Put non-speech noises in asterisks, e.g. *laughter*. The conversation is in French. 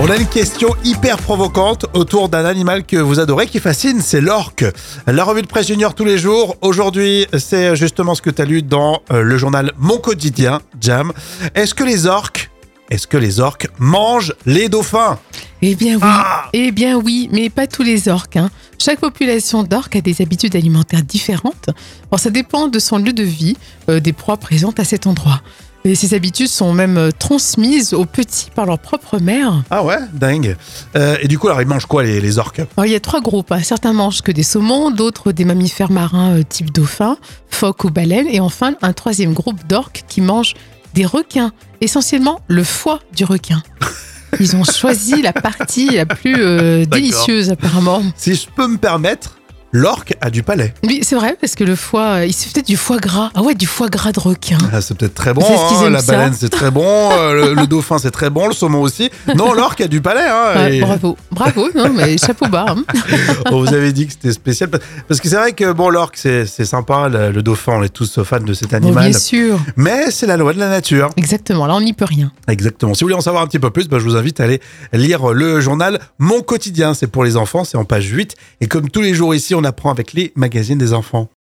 On a une question hyper provocante autour d'un animal que vous adorez, qui fascine, c'est l'orque. La revue de presse junior tous les jours. Aujourd'hui, c'est justement ce que tu as lu dans euh, le journal Mon Quotidien, Jam. Est-ce que les orques, est-ce que les orques mangent les dauphins? Eh bien oui, Ah eh bien oui, mais pas tous les orques. hein. Chaque population d'orques a des habitudes alimentaires différentes. Bon, ça dépend de son lieu de vie, euh, des proies présentes à cet endroit. Et ces habitudes sont même euh, transmises aux petits par leur propre mère. Ah ouais, dingue. Euh, et du coup, alors ils mangent quoi les, les orques? Alors, il y a trois groupes. hein. Certains mangent que des saumons, d'autres des mammifères marins euh, type dauphin, phoques ou baleines, et enfin un troisième groupe d'orques qui mangent des requins, essentiellement le foie du requin. *laughs* Ils ont choisi la partie la plus euh, délicieuse apparemment. Si je peux me permettre, l'orque a du palais. Oui, c'est vrai, parce que le foie, euh, il se fait du foie gras. Ah ouais, du foie gras de requin. Ah, c'est peut-être très bon. Hein, La ça. baleine, c'est très bon. euh, *laughs* le, le dauphin, c'est très bon. Le saumon aussi. Non, l'orque a du palais. Hein, Ouais, et- Bravo, bravo, non, mais chapeau bas. hein. *laughs* On vous avait dit que c'était spécial. Parce que c'est vrai que bon, l'orque, c'est sympa. Le, le dauphin, on est tous fans de cet Bon, animal. bien sûr, Mais c'est la loi de la nature. exactement, là on n'y peut rien. Exactement. Si vous voulez en savoir un petit peu plus, bah, je vous invite à aller lire le journal Mon Quotidien. C'est pour les enfants, c'est en page 8. Et comme tous les jours ici, on apprend avec les magazines des enfants.